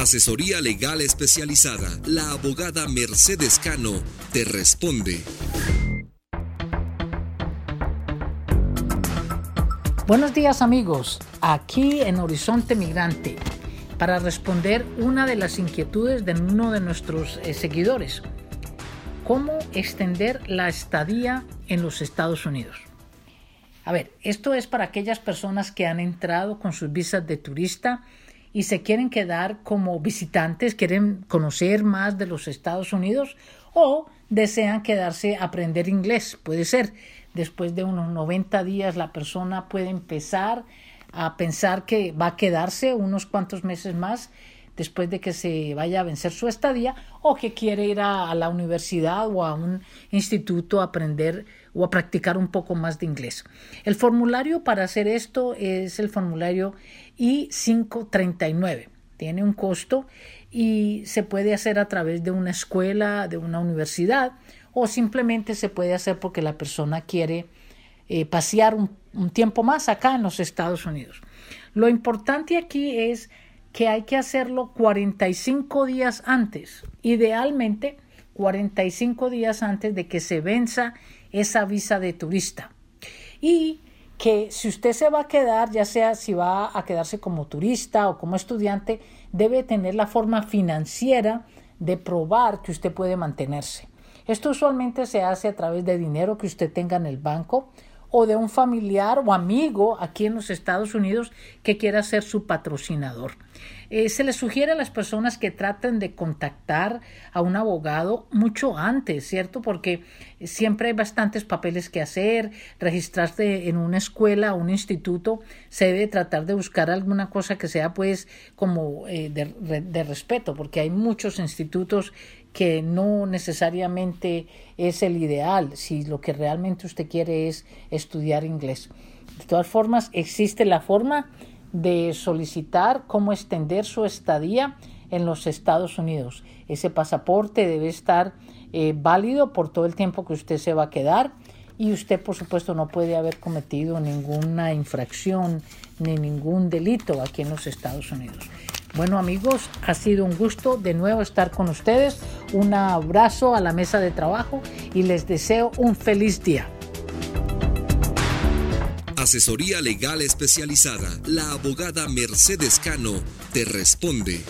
Asesoría legal especializada. La abogada Mercedes Cano te responde. Buenos días amigos, aquí en Horizonte Migrante, para responder una de las inquietudes de uno de nuestros eh, seguidores. ¿Cómo extender la estadía en los Estados Unidos? A ver, esto es para aquellas personas que han entrado con sus visas de turista y se quieren quedar como visitantes, quieren conocer más de los Estados Unidos o desean quedarse a aprender inglés. Puede ser, después de unos 90 días la persona puede empezar a pensar que va a quedarse unos cuantos meses más después de que se vaya a vencer su estadía o que quiere ir a, la universidad o a un instituto a aprender o a practicar un poco más de inglés. El formulario para hacer esto es el formulario I-539. Tiene un costo y se puede hacer a través de una escuela, de una universidad o simplemente se puede hacer porque la persona quiere eh, pasear un tiempo más acá en los Estados Unidos. Lo importante aquí es que hay que hacerlo 45 días antes, idealmente 45 días antes de que se venza esa visa de turista. Y que si usted se va a quedar, ya sea si va a quedarse como turista o como estudiante, debe tener la forma financiera de probar que usted puede mantenerse. Esto usualmente se hace a través de dinero que usted tenga en el banco o de un familiar o amigo aquí en los Estados Unidos que quiera ser su patrocinador. Eh, se les sugiere a las personas que traten de contactar a un abogado mucho antes, ¿cierto? Porque siempre hay bastantes papeles que hacer, registrarse en una escuela o un instituto, se debe tratar de buscar alguna cosa que sea pues como eh, de, de respeto, porque hay muchos institutos que no necesariamente es el ideal si lo que realmente usted quiere es estudiar inglés. De todas formas, existe la forma de solicitar cómo extender su estadía en los Estados Unidos. Ese pasaporte debe estar eh, válido por todo el tiempo que usted se va a quedar y usted, por supuesto, no puede haber cometido ninguna infracción ni ningún delito aquí en los Estados Unidos. Bueno amigos, ha sido un gusto de nuevo estar con ustedes. Un abrazo a la mesa de trabajo y les deseo un feliz día. Asesoría legal especializada. La abogada Mercedes Cano te responde.